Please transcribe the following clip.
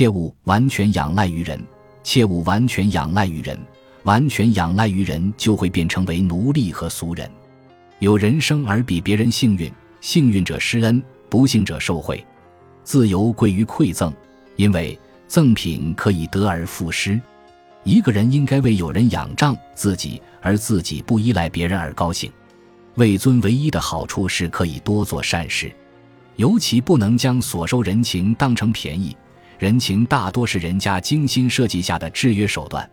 切勿完全仰赖于人，切勿完全仰赖于人，完全仰赖于人就会变成为奴隶和俗人。有人生而比别人幸运，幸运者施恩，不幸者受贿。自由贵于馈赠，因为赠品可以得而复失。一个人应该为有人仰仗自己，而自己不依赖别人而高兴。位尊唯一的好处是可以多做善事，尤其不能将所收人情当成便宜。人情大多是人家精心设计下的制约手段。